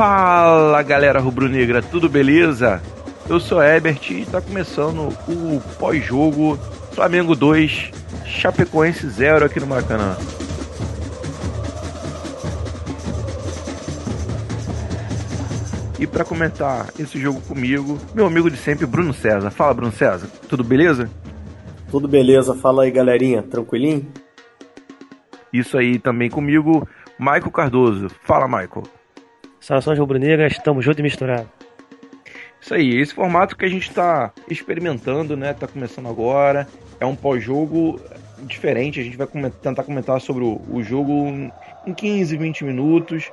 Fala galera rubro-negra, tudo beleza? Eu sou Ebert e está começando o pós-jogo Flamengo 2, Chapecoense 0 aqui no Maracanã. E para comentar esse jogo comigo, meu amigo de sempre, Bruno César. Fala, Bruno César, tudo beleza? Tudo beleza, fala aí galerinha, tranquilinho? Isso aí também comigo, Maico Cardoso. Fala, Maico. Saudações rubro-negras, estamos juntos e misturados. Isso aí, esse formato que a gente está experimentando, né? Tá começando agora. É um pós-jogo diferente. A gente vai tentar comentar sobre o, o, jogo em 15, 20 minutos.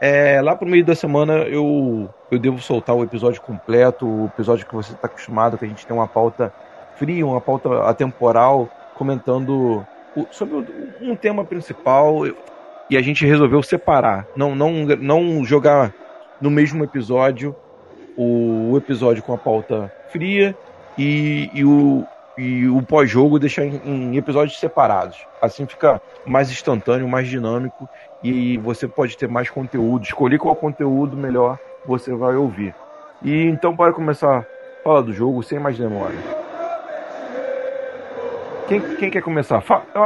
É, lá pro meio da semana eu, eu devo soltar o episódio completo, o episódio que você está acostumado, que a gente tem uma pauta fria, uma pauta atemporal, comentando o, sobre um tema principal e a gente resolveu separar, não, não, não jogar no mesmo episódio o, episódio com a pauta fria e, e o, e o pós-jogo deixar em, em, episódios separados. Assim fica mais instantâneo, mais dinâmico e você pode ter mais conteúdo. Escolher qual conteúdo melhor você vai ouvir. E então, para começar a falar do jogo, sem mais demora. Quem, quem quer começar?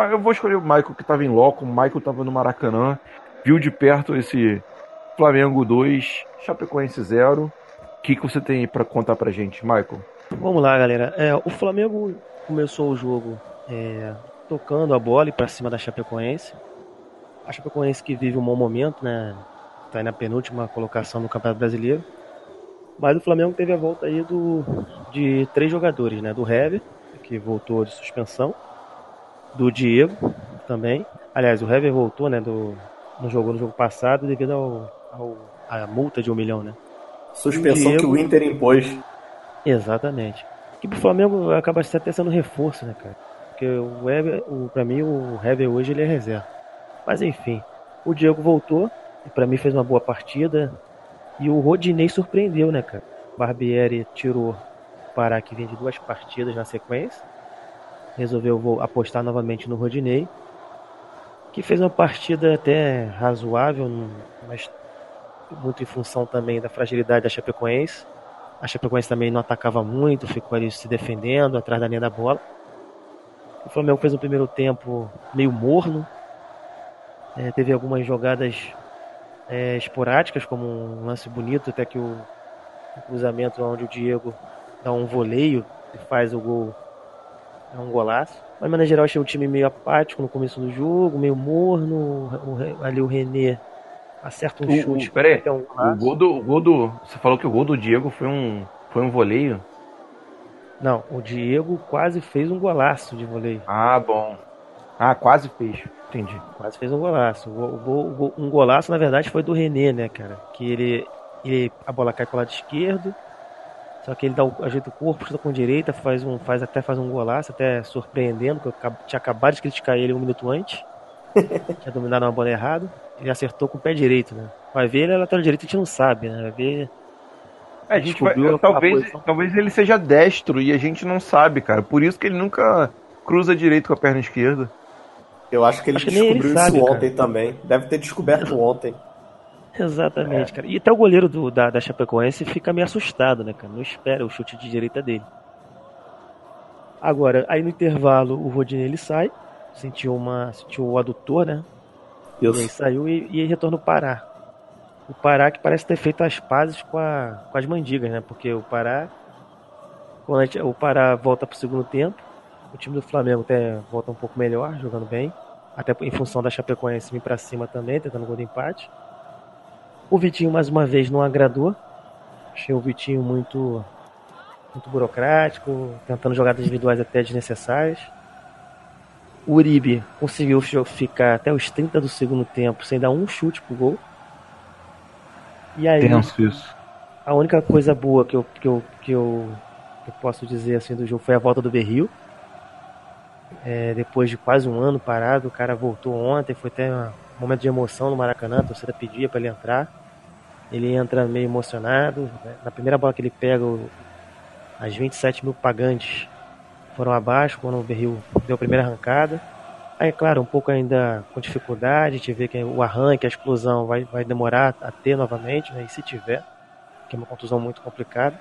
Eu vou escolher o Michael que estava em loco. O Michael estava no Maracanã. Viu de perto esse Flamengo 2, Chapecoense 0. O que, que você tem para contar pra gente, Michael? Vamos lá, galera. É, o Flamengo começou o jogo é, tocando a bola para cima da Chapecoense. A Chapecoense que vive um bom momento, né? Tá aí na penúltima colocação no Campeonato Brasileiro. Mas o Flamengo teve a volta aí do, de três jogadores, né? Do Hever, que voltou de suspensão, do Diego também. Aliás, o Hever voltou, né, do, no jogo no jogo passado devido ao, ao à multa de um milhão, né? Suspensão Diego, que o Inter impôs. Exatamente. Que pro Flamengo acaba até sendo reforço, né, cara? Porque o Hever, o, pra mim, o Hever hoje ele é reserva. Mas enfim, o Diego voltou e pra mim fez uma boa partida. E o Rodinei surpreendeu, né, cara? Barbieri tirou Pará que vem de duas partidas na sequência. Resolveu apostar novamente no Rodinei, que fez uma partida até razoável, mas muito em função também da fragilidade da Chapecoense. A Chapecoense também não atacava muito, ficou ali se defendendo atrás da linha da bola. O Flamengo fez um primeiro tempo meio morno. É, teve algumas jogadas é, esporádicas, como um lance bonito, até que o cruzamento onde o Diego dá um voleio e faz o gol. É um golaço. Mas, maneira geral, achei o time meio apático no começo do jogo, meio morno. O, ali o René acerta um o, chute. O, peraí, um o, gol do, o gol do. Você falou que o gol do Diego foi um, foi um voleio? Não, o Diego quase fez um golaço de voleio. Ah, bom. Ah, quase fez. Entendi. Quase fez um golaço. O, o, um golaço, na verdade, foi do René, né, cara? Que ele, ele a bola cai pro lado esquerdo, só que ele dá o, ajeita o corpo, chuta com direita, faz um, faz até faz um golaço, até surpreendendo, porque eu tinha acabado de criticar ele um minuto antes. tinha dominado uma bola errada. Ele acertou com o pé direito, né? Vai ver ele é lateral direito, a gente não sabe, né? Vai ver. É, a gente vai, talvez, talvez ele seja destro e a gente não sabe, cara. Por isso que ele nunca cruza direito com a perna esquerda. Eu acho que ele acho descobriu que ele isso sabe, ontem cara. também. Deve ter descoberto ontem. Exatamente, é. cara. E até o goleiro do, da, da Chapecoense fica meio assustado, né, cara? Não espera o chute de direita dele. Agora, aí no intervalo, o Rodinei ele sai, sentiu uma, sentiu o adutor, né? Isso. E aí saiu e, e retorna o Pará. O Pará que parece ter feito as pazes com, a, com as mandigas, né? Porque o Pará, quando gente, o Pará volta pro segundo tempo, o time do Flamengo até volta um pouco melhor, jogando bem. Até em função da Chapecoense vir pra cima também, tentando gol de empate. O Vitinho, mais uma vez, não agradou. Achei o Vitinho muito, muito burocrático, tentando jogadas individuais até desnecessárias. O Uribe conseguiu ficar até os 30 do segundo tempo sem dar um chute pro gol. E aí, Tenso isso. a única coisa boa que eu, que eu, que eu, que eu posso dizer assim do jogo foi a volta do Berril. É, depois de quase um ano parado, o cara voltou ontem, foi até um momento de emoção no Maracanã, a torcida pedia para ele entrar. Ele entra meio emocionado. Né? Na primeira bola que ele pega, as 27 mil pagantes foram abaixo quando o Berril deu a primeira arrancada. Aí, claro, um pouco ainda com dificuldade, a gente vê que o arranque, a explosão vai, vai demorar a ter novamente, né? E se tiver, que é uma contusão muito complicada.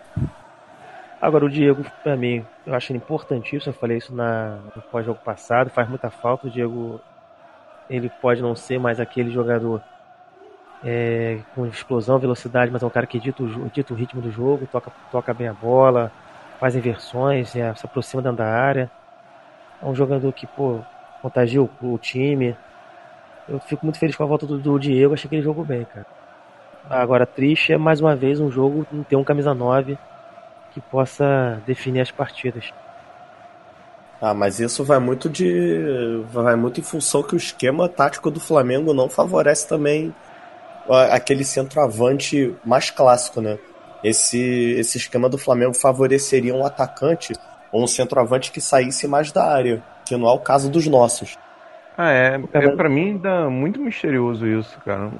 Agora, o Diego, para mim, eu acho ele importantíssimo. Eu falei isso na, no pós-jogo passado, faz muita falta. O Diego, ele pode não ser mais aquele jogador é, com explosão, velocidade, mas é um cara que dita o, dita o ritmo do jogo, toca, toca bem a bola, faz inversões, é, se aproxima da área. É um jogador que, pô, contagia o, o, time. Eu fico muito feliz com a volta do, do Diego, achei que ele jogou bem, cara. Agora, triste é mais uma vez um jogo não ter um camisa 9 que possa definir as partidas. Ah, mas isso vai muito de. vai muito em função que o esquema tático do Flamengo não favorece também aquele centroavante mais clássico, né? Esse, esse esquema do Flamengo favoreceria um atacante ou um centroavante que saísse mais da área, que não é o caso dos nossos. Ah, é. é para mim dá muito misterioso isso, cara.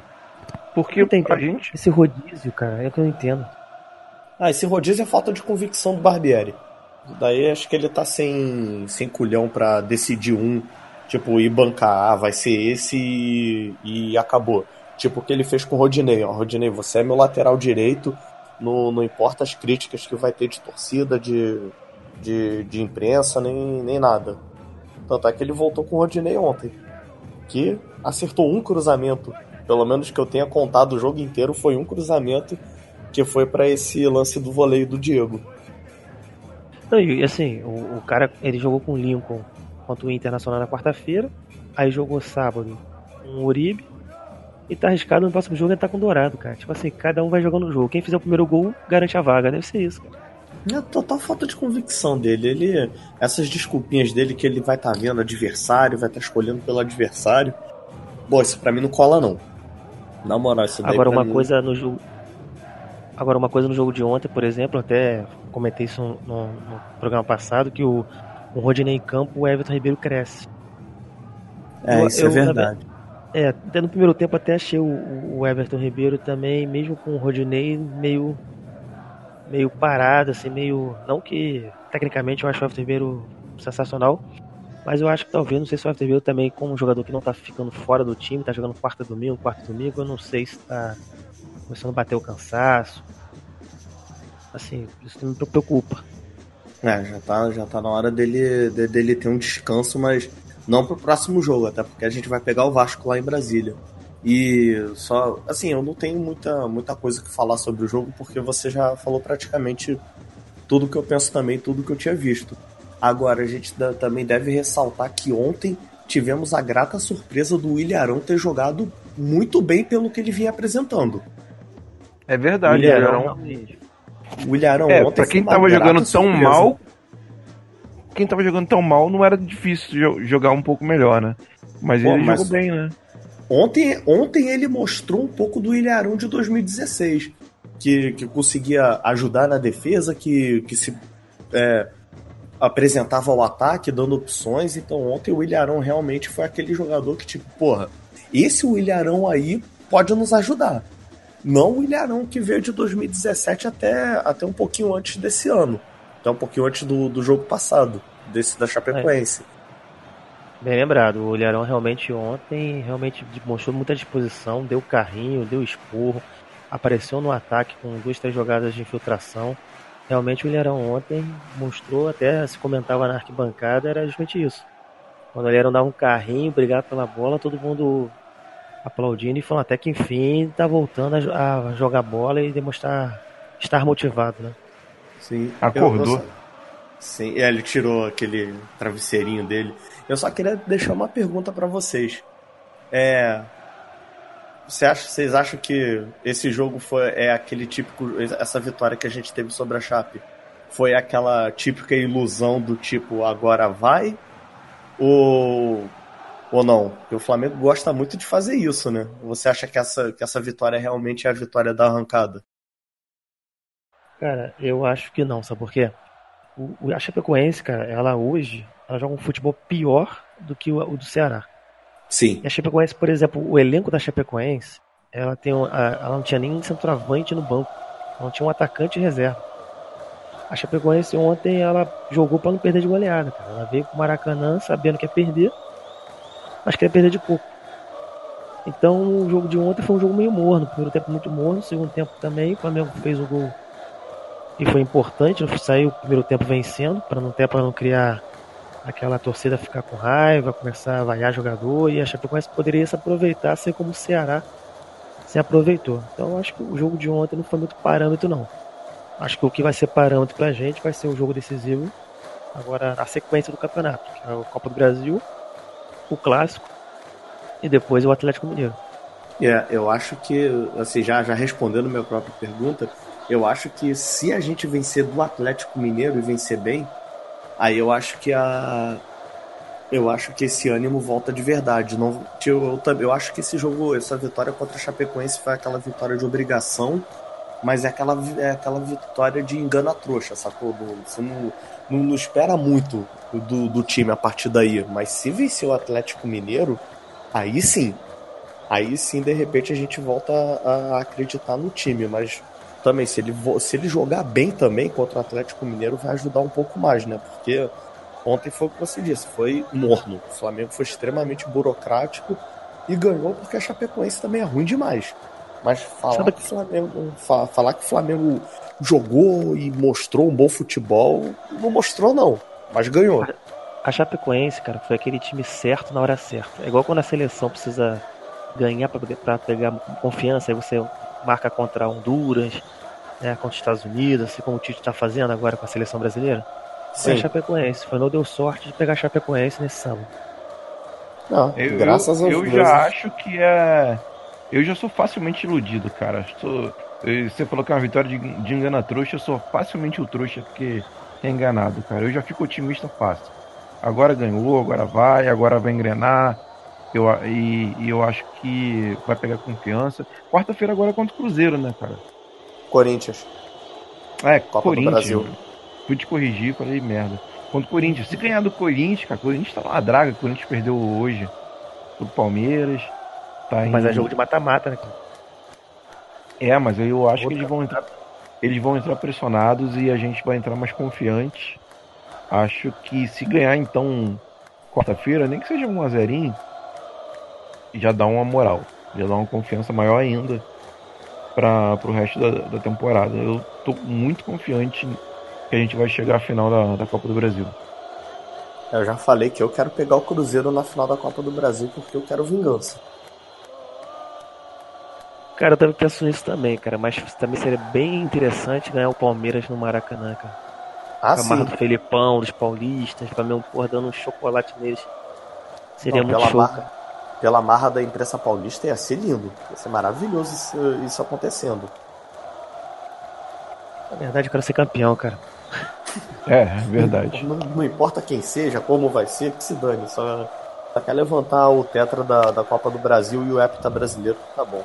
Porque tem, pra gente. Esse rodízio, cara, é que eu não entendo. Ah, esse rodízio é falta de convicção do Barbieri. Daí acho que ele tá sem, sem culhão para decidir um, tipo, ir bancar, ah, vai ser esse e, e acabou. Tipo o que ele fez com o Rodinei. Ó, Rodinei, você é meu lateral direito, não, não importa as críticas que vai ter de torcida, de, de, de imprensa, nem, nem nada. Tanto é que ele voltou com o Rodinei ontem, que acertou um cruzamento. Pelo menos que eu tenha contado o jogo inteiro, foi um cruzamento que foi para esse lance do voleio do Diego. E assim, o, o, cara ele jogou com o Lincoln contra o Internacional na quarta-feira, aí jogou sábado com o Uribe, e tá arriscado no próximo jogo ele tá com o Dourado, cara. Tipo assim, cada um vai jogando o jogo. Quem fizer o primeiro gol garante a vaga. Deve ser isso, cara. É total falta de convicção dele. Ele, essas desculpinhas dele que ele vai estar tá vendo adversário, vai estar tá escolhendo pelo adversário. Bom, isso pra mim não cola não. Na moral, isso daí Agora uma mim... coisa no jogo. Agora uma coisa no jogo de ontem, por exemplo, até comentei isso no, no programa passado, que o, o Rodinei em campo, o Everton Ribeiro cresce. É, eu, isso é eu, é verdade. É, até no primeiro tempo até achei o, o Everton Ribeiro também, mesmo com o Rodinei, meio meio parado, assim, meio. Não que tecnicamente eu acho o Everton Ribeiro sensacional, mas eu acho que talvez, não sei se o Everton Ribeiro também, como um jogador que não tá ficando fora do time, tá jogando quarta domingo, quarto domingo, eu não sei se tá começando a bater o cansaço. Assim, isso me preocupa. É, já tá, já tá na hora dele, dele ter um descanso, mas não pro próximo jogo, até porque a gente vai pegar o Vasco lá em Brasília. E só, assim, eu não tenho muita, muita coisa que falar sobre o jogo, porque você já falou praticamente tudo que eu penso também, tudo que eu tinha visto. Agora, a gente também deve ressaltar que ontem tivemos a grata surpresa do Ilharão ter jogado muito bem pelo que ele vinha apresentando. É verdade, o Ilharão. O Ilharão é, ontem. Pra quem tava jogando tão surpresa. mal, quem tava jogando tão mal, não era difícil jogar um pouco melhor, né? Mas ele mas jogou bem, né? Ontem, ontem ele mostrou um pouco do Ilharão de 2016, que, que conseguia ajudar na defesa, que, que se é, apresentava ao ataque, dando opções. Então ontem o Ilharão realmente foi aquele jogador que, tipo, porra, esse Ilharão aí pode nos ajudar. Não o Ilharão que veio de 2017 até, até um pouquinho antes desse ano até um pouquinho antes do, do jogo passado, desse da Chapecoense. É. Bem lembrado, o Ilharão realmente ontem realmente mostrou muita disposição, deu carrinho, deu esporro, apareceu no ataque com duas, três jogadas de infiltração. Realmente o Ilharão ontem mostrou, até se comentava na arquibancada, era justamente isso. Quando o Ilharão dava um carrinho, brigava pela bola, todo mundo aplaudindo e falando até que enfim tá voltando a, a jogar bola e demonstrar estar motivado, né? Sim. Acordou. Eu, sim, é, ele tirou aquele travesseirinho dele. Eu só queria deixar uma pergunta para vocês. É, você acha, vocês acham que esse jogo foi é aquele típico essa vitória que a gente teve sobre a Chape foi aquela típica ilusão do tipo agora vai ou ou não? Porque o Flamengo gosta muito de fazer isso, né? Você acha que essa que essa vitória realmente é a vitória da arrancada? Cara, eu acho que não, sabe por quê? O, a Chapecoense, cara, ela hoje, ela joga um futebol pior do que o, o do Ceará. Sim. E a Chapecoense, por exemplo, o elenco da Chapecoense, ela, tem um, ela não tinha nem centroavante no banco. Ela não tinha um atacante reserva. A Chapecoense ontem ela jogou para não perder de goleada, cara. Ela veio pro Maracanã sabendo que ia perder mas queria perder de pouco. Então o jogo de ontem foi um jogo meio morno. Primeiro tempo muito morno, segundo tempo também. O Flamengo fez o gol e foi importante. Saiu o primeiro tempo vencendo, para não ter para não criar aquela torcida ficar com raiva, começar a vaiar jogador. E a Chapecoense poderia se aproveitar, assim como o Ceará se aproveitou. Então acho que o jogo de ontem não foi muito parâmetro, não. Acho que o que vai ser parâmetro pra gente vai ser o jogo decisivo. Agora a sequência do campeonato, que é a Copa do Brasil, o clássico e depois o Atlético Mineiro. É, eu acho que, assim, já, já respondendo minha própria pergunta, eu acho que se a gente vencer do Atlético Mineiro e vencer bem, aí eu acho que a. Eu acho que esse ânimo volta de verdade. Não, eu, eu, eu acho que esse jogo, essa vitória contra o Chapecoense foi aquela vitória de obrigação, mas é aquela, é aquela vitória de engana trouxa, sacou? Você não, não, não espera muito do, do time a partir daí. Mas se vencer o Atlético Mineiro, Aí sim. Aí sim, de repente, a gente volta a, acreditar no time. Mas também, se ele, se ele jogar bem também contra o Atlético Mineiro, vai ajudar um pouco mais, né? Porque ontem foi o que você disse, foi morno. O Flamengo foi extremamente burocrático e ganhou porque a Chapecoense também é ruim demais. Mas falar que, Flamengo, falar que o Flamengo jogou e mostrou um bom futebol, não mostrou não, mas ganhou a Chapecoense, cara, foi aquele time certo na hora certa. É igual quando a seleção precisa ganhar para pegar confiança, aí você marca contra Honduras, né, contra os Estados Unidos, assim como o Tite está fazendo agora com a seleção brasileira. Sim. Foi a Chapecoense, foi não deu sorte de pegar a Chapecoense nesse sábado. Não, eu, graças a Deus. Eu já acho que é. Eu já sou facilmente iludido, cara. Sou... Você falou que é uma vitória de, de engana trouxa, eu sou facilmente o trouxa porque é enganado, cara. Eu já fico otimista fácil agora ganhou, agora vai, agora vai engrenar. Eu, e, e eu acho que vai pegar confiança. Quarta-feira agora é contra o Cruzeiro, né, cara? Corinthians. É, Copa Corinthians. Brasil. Fui te corrigir, falei merda. Contra o Corinthians. Se ganhar do Corinthians, cara, o Corinthians tá uma draga. O Corinthians perdeu hoje pro Palmeiras. Tá mas é jogo de mata-mata, né, cara? É, mas aí eu acho Outra. que eles vão entrar. Eles vão entrar pressionados e a gente vai entrar mais confiante. Acho que se ganhar então quarta-feira, nem que seja um a zerinho, já dá uma moral, já dá uma confiança maior ainda para o resto da, da, temporada. Eu tô muito confiante que a gente vai chegar à final da, da Copa do Brasil. Eu já falei que eu quero pegar o Cruzeiro na final da Copa do Brasil porque eu quero vingança. Cara, eu também penso nisso também, cara, mas também seria bem interessante ganhar o Palmeiras no Maracanã, cara. Ah, a marra do Felipão, dos paulistas, Flamengo porra dando um chocolate neles. Seria Não, muito show. Marra, pela marra da imprensa paulista ia ser lindo. Ia ser maravilhoso isso, isso acontecendo. Na verdade, eu quero ser campeão, cara. É, é verdade. Não, não, importa quem seja, como vai ser, que se dane. Só, só quer levantar o tetra da, da Copa do Brasil e o hepta brasileiro, tá bom.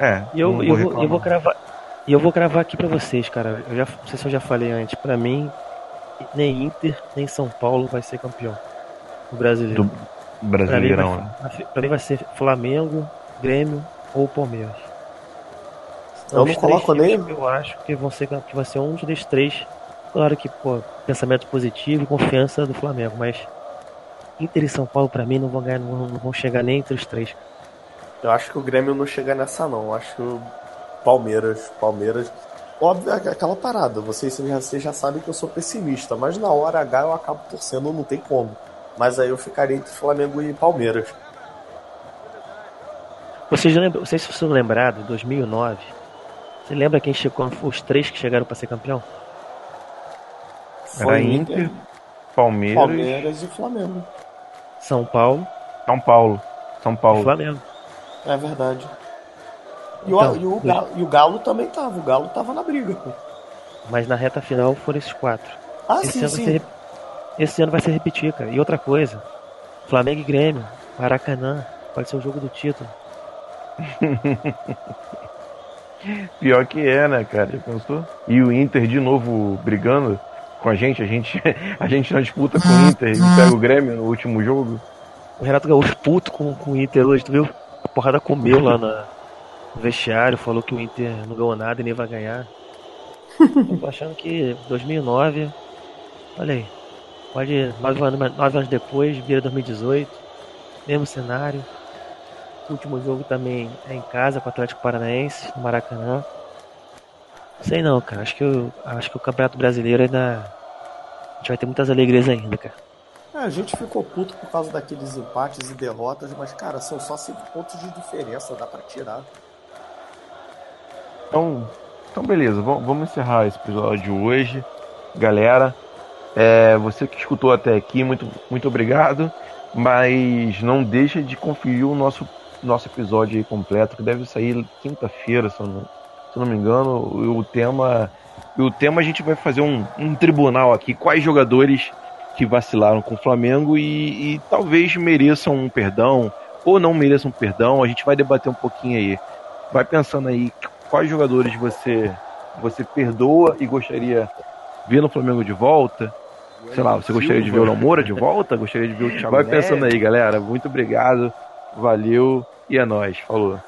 É. E eu, eu, vou, eu vou cravar. E eu vou gravar aqui para vocês, cara. Eu já, não sei se eu já falei antes. Para mim, nem Inter, nem São Paulo vai ser campeão do brasileiro. Do Brasileirão, né? Pra mim vai ser Flamengo, Grêmio ou Palmeiras. Eu não coloco nem. Eu acho que, vão ser, que vai ser um dos três. Claro que, pô, pensamento positivo e confiança do Flamengo, mas Inter e São Paulo, para mim, não vão ganhar, não, não vão chegar nem entre os três. Eu acho que o Grêmio não chega nessa, não. Eu acho que Palmeiras, Palmeiras. Óbvio, é aquela parada, vocês já, vocês já sabem que eu sou pessimista, mas na hora H eu acabo torcendo, não tem como. Mas aí eu ficaria entre Flamengo e Palmeiras. Vocês lembram, vocês se lembraram de 2009? Você lembra quem chegou, os três que chegaram para ser campeão? Era Inter, Palmeiras, Palmeiras e Flamengo. São Paulo. São Paulo. São Paulo. E Flamengo. É verdade. E, então, o, e, o Galo, e o Galo também tava, o Galo tava na briga. Pô. Mas na reta final foram esses quatro. Ah, esse sim, ano sim. Ser, esse ano vai ser repetir, cara. E outra coisa, Flamengo e Grêmio, Maracanã, pode ser o jogo do título. Pior que é, né, cara? Já pensou? E o Inter de novo brigando com a gente, a gente, a gente na disputa com o Inter e pega o Grêmio no último jogo. O Renato Gaúcho puto com, com o Inter hoje, tu viu? A porrada comeu lá na, o vestiário falou que o Inter não ganhou nada e nem vai ganhar. tô achando que 2009, olha aí. Pode, nove anos, nove anos depois, vira 2018, mesmo cenário. O último jogo também é em casa com o Atlético Paranaense, no Maracanã. Sei não, cara. Acho que, eu, acho que o Campeonato Brasileiro ainda. A gente vai ter muitas alegrias ainda, cara. É, a gente ficou puto por causa daqueles empates e derrotas, mas, cara, são só cinco pontos de diferença, dá para tirar. Então, então beleza, vamos encerrar esse episódio de hoje. Galera, é, você que escutou até aqui, muito, muito obrigado. Mas não deixa de conferir o nosso, nosso episódio completo, que deve sair quinta-feira, se, se eu não me engano. O tema, o tema a gente vai fazer um, um tribunal aqui. Quais jogadores que vacilaram com o Flamengo e, e talvez mereçam um perdão ou não mereçam um perdão. A gente vai debater um pouquinho aí. Vai pensando aí quais jogadores você você perdoa e gostaria de ver no Flamengo de volta. Sei lá, você gostaria de ver o Namora de volta? Gostaria de ver o Thiago Vai pensando aí, galera. Muito obrigado. Valeu e é nóis. Falou.